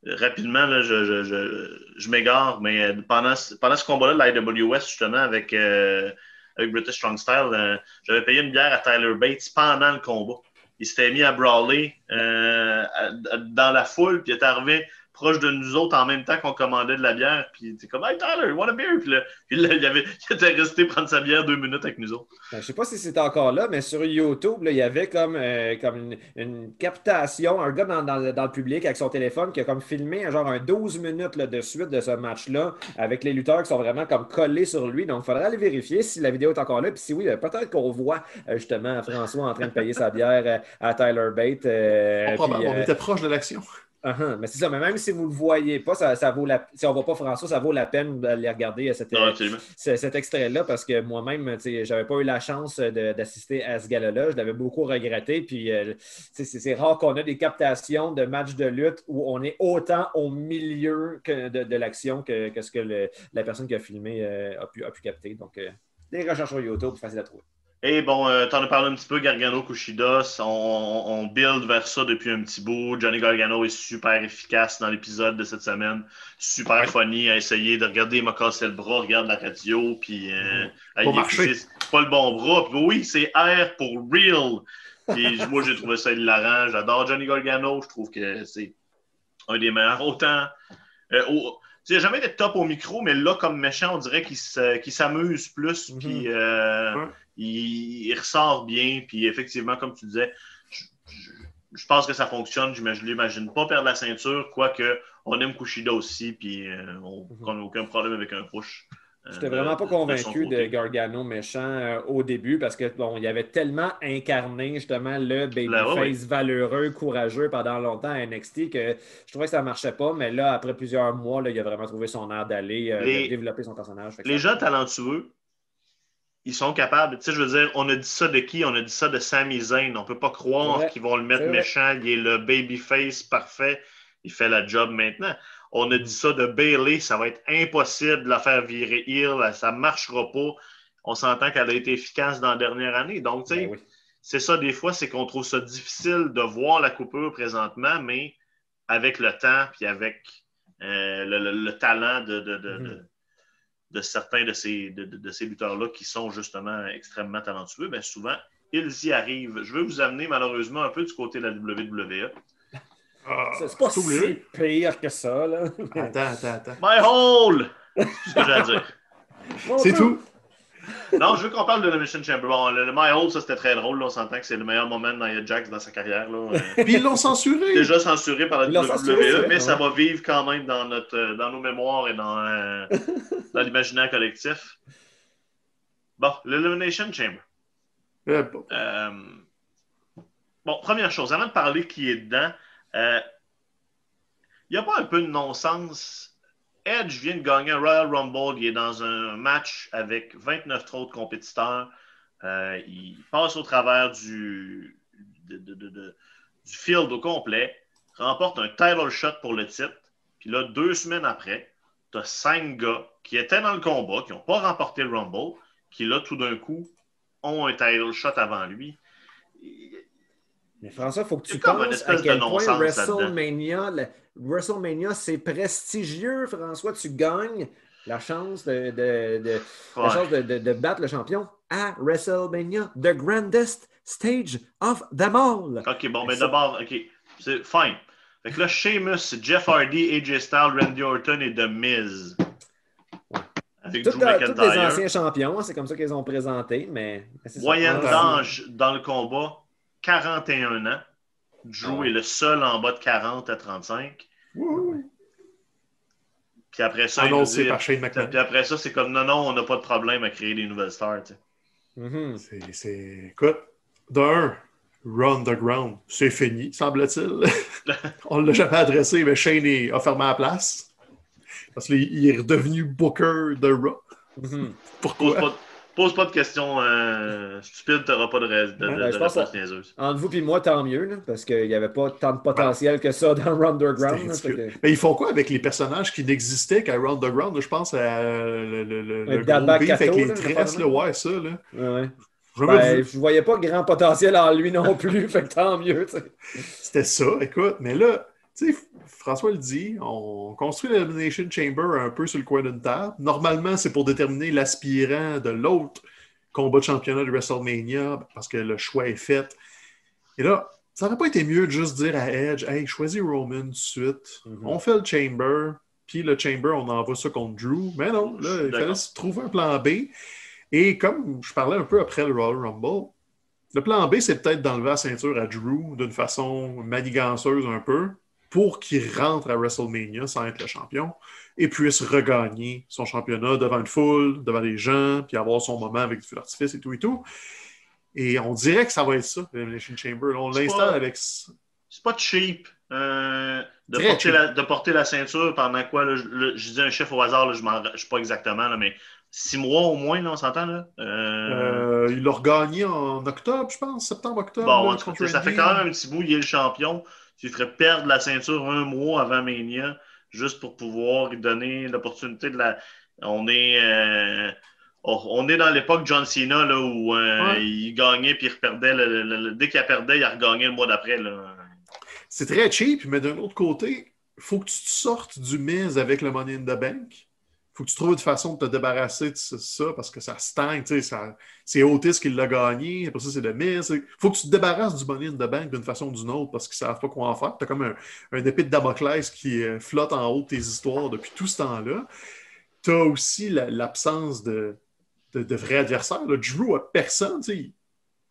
rapidement, là, je, je, je, je m'égare, mais pendant, pendant ce combat-là de l'IWS, justement, avec, avec British Strong Style, j'avais payé une bière à Tyler Bates pendant le combat. Il s'était mis à brawler dans la foule, puis il est arrivé proche de nous autres en même temps qu'on commandait de la bière. Puis il était comme Hey Tyler, want a beer? Puis là, il, avait, il, était resté prendre sa bière deux minutes avec nous autres. Ben, je sais pas si c'est encore là, mais sur YouTube, là, il y avait comme, euh, comme une, captation, un gars dans, dans, le public avec son téléphone qui a comme filmé genre un 12 minutes là, de suite de ce match-là avec les lutteurs qui sont vraiment comme collés sur lui. Donc, il faudrait aller vérifier si la vidéo est encore là. Puis si oui, peut-être qu'on voit euh, justement François en train de payer sa bière euh, à Tyler Bate. on était proche de l'action. Uh-huh. Mais c'est ça, mais même si vous ne le voyez pas, ça, ça vaut la... si on ne voit pas François, ça vaut la peine d'aller regarder euh, cet, cet extrait-là parce que moi-même, je n'avais pas eu la chance d'assister à ce gala-là. Je l'avais beaucoup regretté. Puis euh, c'est rare qu'on ait des captations de matchs de lutte où on est autant au milieu que de, l'action que, ce que la personne qui a filmé euh, a, pu, a pu capter. Donc, des recherches sur YouTube, facile à trouver. Et bon, euh, tu en as parlé un petit peu, Gargano Kushida, on, on, build vers ça depuis un petit bout. Johnny Gargano est super efficace dans l'épisode de cette semaine, super funny à essayer de regarder, il m'a cassé le bras, regarde la radio, puis euh, mm-hmm. pas le bon bras. Puis oui, c'est R pour real. Puis moi, j'ai trouvé ça hilarant. J'adore Johnny Gargano, je trouve que c'est un des meilleurs. Autant. Euh, au, il n'a jamais été top au micro, mais là, comme méchant, on dirait qu'il s'amuse plus. Mm-hmm. Puis, euh, il, ressort bien. Puis effectivement, comme tu disais, je, pense que ça fonctionne. Je ne l'imagine pas perdre la ceinture, quoique on aime Kushida aussi, puis euh, on n'a mhm. aucun problème avec un push. Je n'étais vraiment pas convaincu de, Gargano méchant euh, au début parce que bon, il avait tellement incarné justement le babyface valeureux, courageux pendant longtemps à NXT que je trouvais que ça ne marchait pas. Mais là, après plusieurs mois, là, il a vraiment trouvé son air d'aller euh, développer son personnage. Les gens talentueux, ils sont capables. Tu sais, je veux dire, on a dit ça de qui? On a dit ça de Sami Zayn. On ne peut pas croire qu'ils vont le mettre méchant. Il est le babyface parfait. Il fait la job maintenant. On a dit ça de Bailey. Ça va être impossible de la faire virer heel. Ça ne marchera pas. On s'entend qu'elle a été efficace dans la dernière année. Donc, tu sais, ben c'est ça des fois, c'est qu'on trouve ça difficile de voir la coupure présentement, mais avec le temps puis avec euh, le, talent de, de mm-hmm de certains de ces, de, ces lutteurs-là qui sont justement extrêmement talentueux, mais souvent, ils y arrivent. Je veux vous amener malheureusement un peu du côté de la WWE. Ah, c'est pas si pire que ça. Là. Attends, attends, attends. My hole! C'est ce que j'ai à dire. C'est tout? Non, je veux qu'on parle de la Mission Chamber. Bon, le, My Hole, ça c'était très drôle. on s'entend que c'est le meilleur moment Nia Jax dans sa carrière. Là. Puis ils l'ont censuré. Déjà censuré par la WWE, mais ça va vivre quand même dans, notre, euh, dans nos mémoires et dans, euh, dans l'imaginaire collectif. Bon, l'Elimination Chamber. Euh, bon, première chose, avant de parler qui est dedans, il n'y a pas un peu de non-sens Edge vient de gagner un Royal Rumble. Il est dans un match avec 29 autres compétiteurs. Euh, il passe au travers du, du field au complet, remporte un title shot pour le titre. Puis là, deux semaines après, tu as cinq gars qui étaient dans le combat, qui n'ont pas remporté le Rumble, qui là, tout d'un coup, ont un title shot avant lui. Mais François, il faut que tu penses à quel point WrestleMania, WrestleMania, c'est prestigieux, François. Tu gagnes la chance de, de, la chance de, battre le champion à WrestleMania, the grandest stage of them all. OK, bon, mais d'abord, OK, c'est fine. Fait que là, Sheamus, Jeff Hardy, AJ Styles, Randy Orton et The Miz. Avec Tout, tous les anciens champions, c'est comme ça qu'ils ont présenté, mais... Moyenne d'âge dans le combat, 41 ans. Drew est le seul en bas de 40 à 35. Puis après ça, Annoncé par Shane McMahon. Puis après ça, c'est comme non, non, on n'a pas de problème à créer des nouvelles stars. Mm-hmm. C'est. Écoute, d'un, Run the Ground, c'est fini, semble-t-il. on ne l'a jamais adressé, mais Shane a fermé la place. Parce qu'il est redevenu Booker de Raw. Mhm. Pose Pourquoi? pas, pose pas de questions euh, stupides, t'auras pas de, ré- de, je réponse niaiseuse. Entre vous et moi, tant mieux, là, parce qu'il n'y avait pas tant de potentiel que ça dans Underground. Là, que- Mais ils font quoi avec les personnages qui n'existaient qu'à Round the Ground? Je pense à euh, le, le, le, Un le gros beef Kato, avec les tresses, là, ouais, ça, là. Ouais. Jamais Ben, je voyais pas grand potentiel en lui non plus, fait que tant mieux. tu sais. C'était ça, écoute. Mais là, tu sais, François le dit, on construit l'Elimination Chamber un peu sur le coin d'une table. Normalement, c'est pour déterminer l'aspirant de l'autre combat de championnat de WrestleMania parce que le choix est fait. Et là, ça n'aurait pas été mieux de juste dire à Edge, hey, choisis Roman tout de suite. Mhm. On fait le Chamber, puis le Chamber, on envoie ça contre Drew. Mais non, là, il fallait se trouver un plan B. Et comme je parlais un peu après le Royal Rumble, le plan B, c'est peut-être d'enlever la ceinture à Drew d'une façon maniganceuse un peu pour qu'il rentre à WrestleMania sans être le champion et puisse regagner son championnat devant une foule, devant des gens, puis avoir son moment avec du feu d'artifice et tout et tout. Et on dirait que ça va être ça, l'Elimination Chamber. On l'installe avec. C'est pas cheap euh, de, porter cheap. La, de porter la ceinture pendant quoi? Là, je, dis un chiffre au hasard, là, je ne sais pas exactement, là, mais six mois au moins, là, on s'entend? Là? Euh, Euh, il l'a regagné en octobre, je pense, septembre-octobre. bon, ça fait quand même un petit bout, il est le champion. Tu ferais perdre la ceinture un mois avant Mania, juste pour pouvoir lui donner l'opportunité de la. On est. euh, on on est dans l'époque John Cena là, où euh, Ouais. il gagnait puis il reperdait. le- le- le- dès qu'il perdait, il a regagné le mois d'après. C'est très cheap, mais d'un autre côté, il faut que tu te sortes du Miz avec le Money in the Bank. Faut que tu trouves une façon de te débarrasser de ça- parce que ça stagne. ça- C'est Otis qui l'a gagné, après ça, c'est le. Il faut que tu te débarrasses du Money in the Bank d'une façon ou d'une autre parce qu'ils ne savent pas quoi en faire. Tu as comme un, un épée de Damoclès qui euh, flotte en haut de tes histoires depuis tout ce temps-là. Tu as aussi la- l'absence de, de, de vrais adversaires. Drew a personne. tu sais.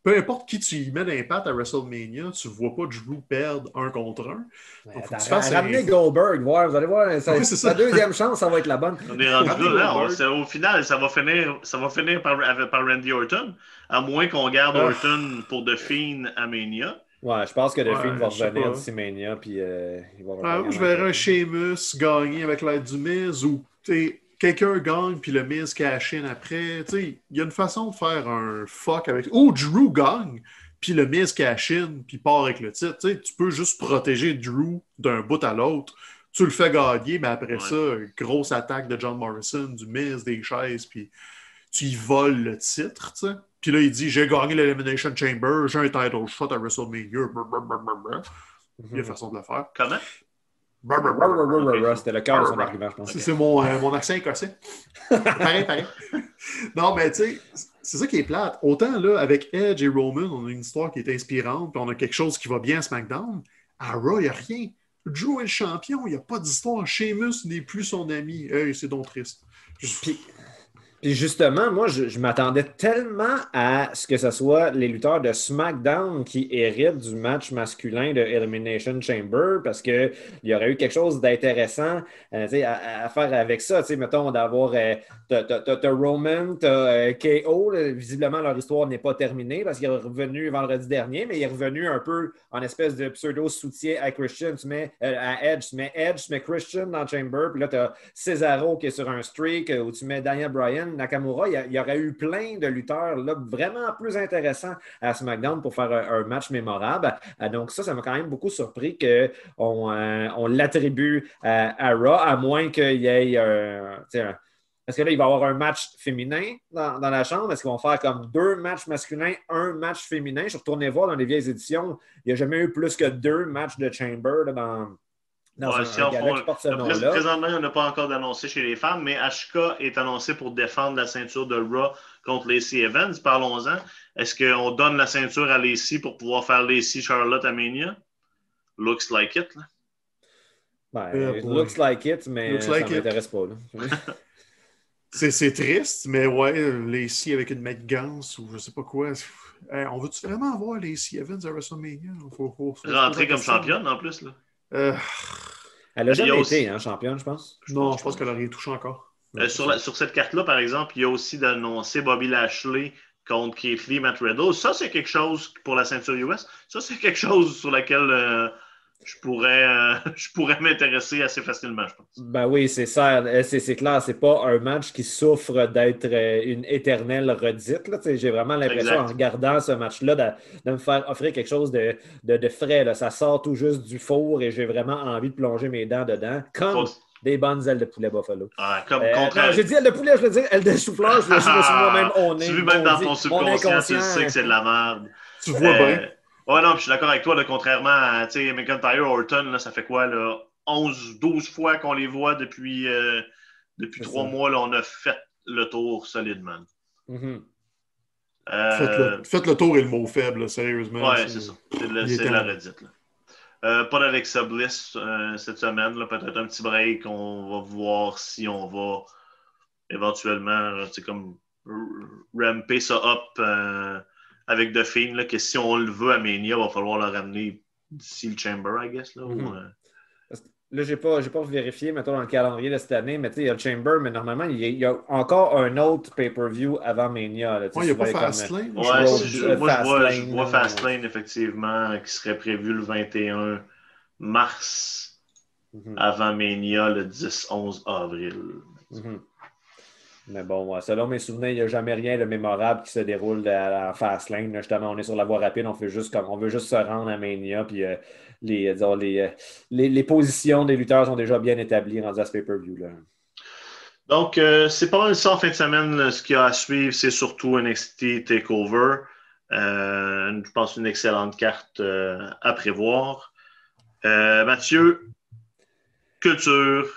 Peu importe qui tu y mets d'impact à WrestleMania, tu ne vois pas Drew perdre un contre un. Ouais, faut que tu fasses ramenez un- Goldberg, voir, vous allez voir, ça- Oui, c'est ça. la deuxième chance, ça va être la bonne. On est rendu là, au final, ça va finir, ça va finir par, Randy Orton, à moins qu'on garde Ah. Orton pour The Fiend à Mania. Ouais, je pense que The Ouais, Fiend va revenir d'ici Mania, puis euh, il va Ah, je verrais un Sheamus gagner avec l'aide du Miz ou quelqu'un gagne puis le Miz cash in après. Il y a une façon de faire un fuck avec. Ou Drew gagne puis le Miz cash in puis part avec le titre. Tu peux juste protéger Drew d'un bout à l'autre. Tu le fais gagner, mais après Ouais. ça, grosse attaque de John Morrison, du Miz, des chaises, puis tu y voles le titre. tu sais. Puis là, il dit J'ai gagné l'Elimination Chamber, j'ai un title shot à WrestleMania. Il y a une façon de le faire. Comment? C'était le cœur de son argument, je pense. C'est mon, euh, mon accent écossais. pareil, pareil. non, mais tu sais, c'est ça qui est plate. Autant là, avec Edge et Roman, on a une histoire qui est inspirante, puis on a quelque chose qui va bien à SmackDown. À Raw, il n'y a rien. Drew est le champion, il n'y a pas d'histoire. Sheamus n'est plus son ami. Hey, c'est donc triste. Puis, puis justement, moi, je, m'attendais tellement à ce que ce soit les lutteurs de SmackDown qui héritent du match masculin de Elimination Chamber parce qu'il y aurait eu quelque chose d'intéressant euh, à, faire avec ça. Sais, mettons, d'avoir. euh, t'as- t'as t'as- t'as Roman, t'as euh, KO. visiblement, leur histoire n'est pas terminée parce qu'il est revenu vendredi dernier, mais il est revenu un peu en espèce de pseudo-soutien à Christian. Tu mets, à Edge. Tu mets Edge, tu mets Christian dans Chamber, puis là, tu as Cesaro qui est sur un streak, où tu mets Daniel Bryan, Nakamura. Il y, aurait eu plein de lutteurs là, vraiment plus intéressants à SmackDown pour faire un, match mémorable. Euh, donc, ça, ça m'a quand même beaucoup surpris qu'on euh, on l'attribue à, Raw, à moins qu'il y ait euh, un. Est-ce que là, il va y avoir un match féminin dans, la chambre? Est-ce qu'ils vont faire comme deux matchs masculins, un match féminin? Je suis retourné voir dans les vieilles éditions. Il n'y a jamais eu plus que deux matchs de Chamber dans, dans Ouais, un, si un on gala font- qui porte ce Là, prés- nom-là. Présentement, on n'a pas encore d'annoncé chez les femmes, mais Ashka est annoncé pour défendre la ceinture de Raw contre Lacey Evans. Parlons-en. Est-ce qu'on donne la ceinture à Lacey pour pouvoir faire Lacey Charlotte à Mania? Looks like it. Là. Ben, Euh, looks like it, mais Looks ça like ne it. m'intéresse pas. là. C'est c'est triste, mais ouais, Lacey avec une Gans ou je sais pas quoi. Hey, on veut-tu vraiment avoir Lacey Evans à WrestleMania? Faut, Rentrer comme championne en plus. Là. Euh, Elle n'a jamais aussi- été hein, championne, je pense. non, je pense qu'elle a rien touché encore. Euh, sur, la- sur cette carte-là, par exemple, il y a aussi d'annoncer Bobby Lashley contre Keith Lee, Matt Riddle. Ça, c'est quelque chose pour la ceinture US. Ça, c'est quelque chose sur laquelle euh, je pourrais, euh, je pourrais m'intéresser assez facilement, je pense. Ben oui, c'est ça. Euh, c'est c'est clair, c'est pas un match qui souffre d'être euh, une éternelle redite. J'ai vraiment l'impression, en regardant ce match-là, de, de me faire offrir quelque chose de, de, de frais. là. Ça sort tout juste du four et j'ai vraiment envie de plonger mes dents dedans, comme Faut- des bonnes ailes de poulet Buffalo. Ah, comme Euh, contraire. non, j'ai dit aile de poulet, je veux dire aile de chou-fleur, je me suis je me suis moi-même au nez. Tu vu même dans ton subconscient, tu sais que c'est de la merde. Tu vois Euh, bien. Ouais, non, puis je suis d'accord avec toi, là, contrairement à tu sais, McIntyre, Orton, là, ça fait quoi, là, 11, 12 fois qu'on les voit depuis, euh, depuis trois ça. mois, là, on a fait le tour solidement. Mhm. Euh, Faites, le, faites le tour et le mot faible, là, sérieusement. Ouais, c'est ça. C'est de, la redite. Là. Euh, pas d'Alexa Bliss euh, cette semaine. là. Peut-être un petit break. On va voir si on va éventuellement là, tu sais, comme ramper ça up euh, avec The Fiend. Là, que si on le veut à Mania, il va falloir le ramener d'ici le Chamber, I guess. Là, ou, Mhm. euh, Là, je n'ai pas, j'ai pas vérifié, mettons, dans le calendrier de cette année, mais tu sais, il y a le Chamber, mais normalement, il y a, il y a encore un autre pay-per-view avant Mania. là, Ouais, il n'y a pas Fastlane. Ouais, je- euh, moi, je vois, je vois. Fastlane, effectivement, qui serait prévu le 21 mars Mhm. avant Mania le 10-11 avril. Mhm. Mais bon, selon mes souvenirs, il n'y a jamais rien de mémorable qui se déroule à la Fastlane. là. Justement, on est sur la voie rapide, on, fait juste comme, on veut juste se rendre à Mania, puis euh, les, euh, disons, les, euh, les, les positions des lutteurs sont déjà bien établies à ce pay-per-view. Donc, euh, c'est pas mal ça en fin de semaine. Ce qu'il y a à suivre, c'est surtout NXT TakeOver. Je pense une excellente carte à prévoir. Mathieu, culture,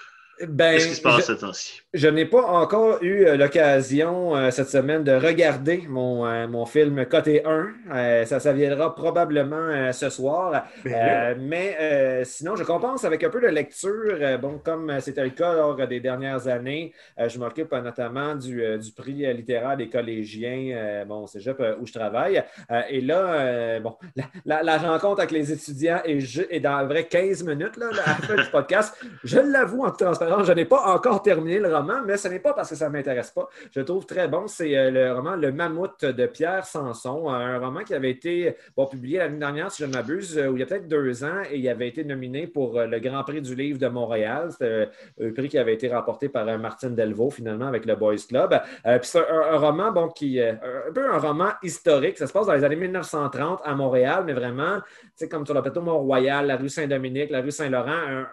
Ben, qu'est-ce qui se passe je- ce temps-ci? Je n'ai pas encore eu euh, l'occasion euh, cette semaine de regarder mon, euh, mon film Côté 1. Euh, ça, ça viendra probablement euh, ce soir. Ben Euh, mais euh, sinon, je compense avec un peu de lecture. Euh, bon, comme c'était le cas lors des dernières années, euh, je m'occupe euh, notamment du, euh, du prix littéraire des collégiens, euh, bon, cégep euh, où je travaille. Euh, et là, euh, bon, la, la- la rencontre avec les étudiants est, est dans vrai 15 minutes là, à la fin du podcast. Je l'avoue en toute je n'ai pas encore terminé le roman, mais ce n'est pas parce que ça ne m'intéresse pas. Je le trouve très bon. C'est euh, le roman Le Mammouth de Pierre Sanson, un roman qui avait été publié l'année dernière, si je ne m'abuse, euh, où il y a peut-être deux ans, et il avait été nominé pour euh, le Grand Prix du livre de Montréal. Euh, un prix qui avait été remporté par Martine Delvaux, finalement, avec le Boys Club. C'est un, roman bon, qui euh, un peu un roman historique. Ça se passe dans les années 1930 à Montréal, mais vraiment, tu sais, comme sur le plateau Mont-Royal, la rue Saint-Dominique, la rue Saint-Laurent, un-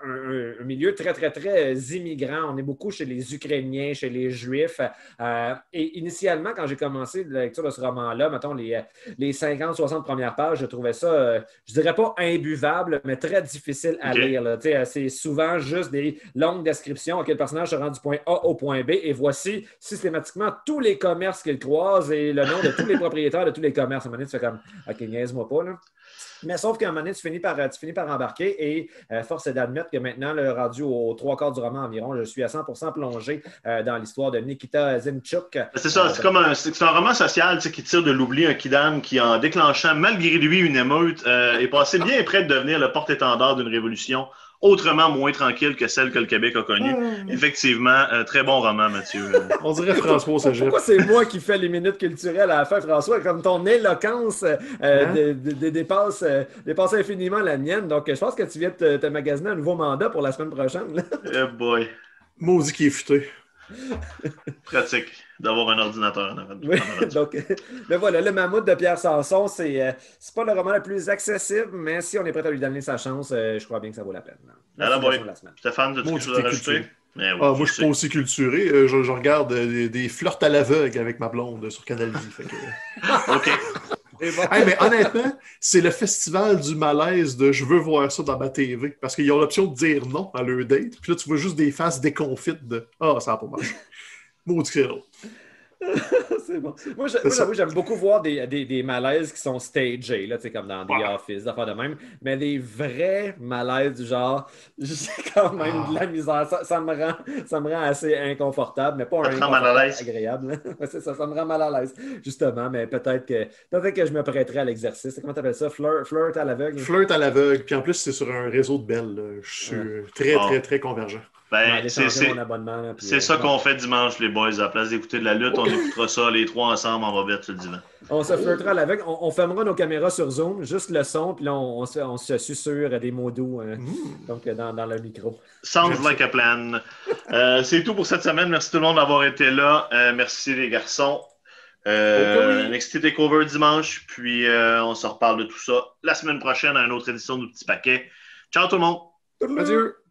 un milieu très, très, très euh, immigrant. On est beaucoup chez les Ukrainiens, chez les Juifs. Euh, et initialement, quand j'ai commencé la lecture de ce roman-là, mettons les, les 50-60 premières pages, je trouvais ça, euh, je dirais pas imbuvable, mais très difficile à Ok. lire. euh, C'est souvent juste des longues descriptions auxquelles le personnage se rend du point A au point B et voici systématiquement tous les commerces qu'il croise et le nom de tous les propriétaires de tous les commerces. À un moment donné, tu fais comme OK, niaise-moi pas. Là. Mais sauf qu'à un moment donné, tu finis par, tu finis par embarquer et euh, force est d'admettre que maintenant, le rendu aux trois quarts du roman environ, je suis à 100% plongé euh, dans l'histoire de Nikita Zimchuk. C'est ça, c'est comme un, c'est un roman social tu sais, qui tire de l'oubli un kidam qui, en déclenchant malgré lui une émeute, euh, est passé bien près de devenir le porte-étendard d'une révolution autrement moins tranquille que celle que le Québec a connue. Effectivement, euh, très bon roman, Mathieu. On dirait François Cégep. Pourquoi c'est moi qui fais les minutes culturelles à la fin, François? Comme ton éloquence euh, Hein? de- de- de- dépasse, euh, dépasse infiniment la mienne. Donc, je pense que tu viens de te, te magasiner un nouveau mandat pour la semaine prochaine. eh boy, Maudit qui est futé. pratique d'avoir un ordinateur en avant Oui, donc, euh, le voilà, le mammouth de Pierre Sanson, c'est euh, c'est pas le roman le plus accessible, mais si on est prêt à lui donner sa chance, euh, je crois bien que ça vaut la peine. La semaine. Stéphane, as-tu quelque chose à rajouter? oui, Ah, moi, je suis pas aussi culturé. Euh, Je, je regarde euh, des, des flirts à l'aveugle avec ma blonde sur Canal que- OK. Bon. Hey, mais honnêtement, c'est le festival du malaise de je veux voir ça dans ma TV. Parce qu'ils ont l'option de dire non à leur date. Puis là, tu vois juste des faces déconfites de Ah, ça n'a pas marché. Maudit c'est bon. Moi, j'avoue, j'aime beaucoup voir des, des, des malaises qui sont stagés, là, comme dans The Ouais. Office, d'affaires de même. Mais des vrais malaises du genre, j'ai quand même de la misère. Ça, ça me rend, ça me rend assez inconfortable, mais pas Ça un rend mal à inconfortable l'aise? agréable. C'est ça, ça me rend mal à l'aise, justement. Mais peut-être que, que je me prêterai à l'exercice. Comment tu appelles ça? Flirt, flirt à l'aveugle? Flirt à l'aveugle. Puis en plus, c'est sur un réseau de belles. là. Je suis Ouais. très, Ah. très, très convergent. Ben, c'est ça qu'on fait dimanche, les boys. À la place d'écouter de la lutte, on écoutera ça les trois ensemble en va sur le divan. On se flirtera avec. On, fermera nos caméras sur Zoom, juste le son, puis là, on, se, on se susurre des mots doux hein, mm. donc, dans, dans, le micro. Sounds like a plan. Euh, c'est tout pour cette semaine. Merci tout le monde d'avoir été là. Euh, merci les garçons. Euh, NXT Takeover dimanche, puis euh, on se reparle de tout ça la semaine prochaine à une autre édition du Petit Paquet. Ciao tout le monde! Adieu!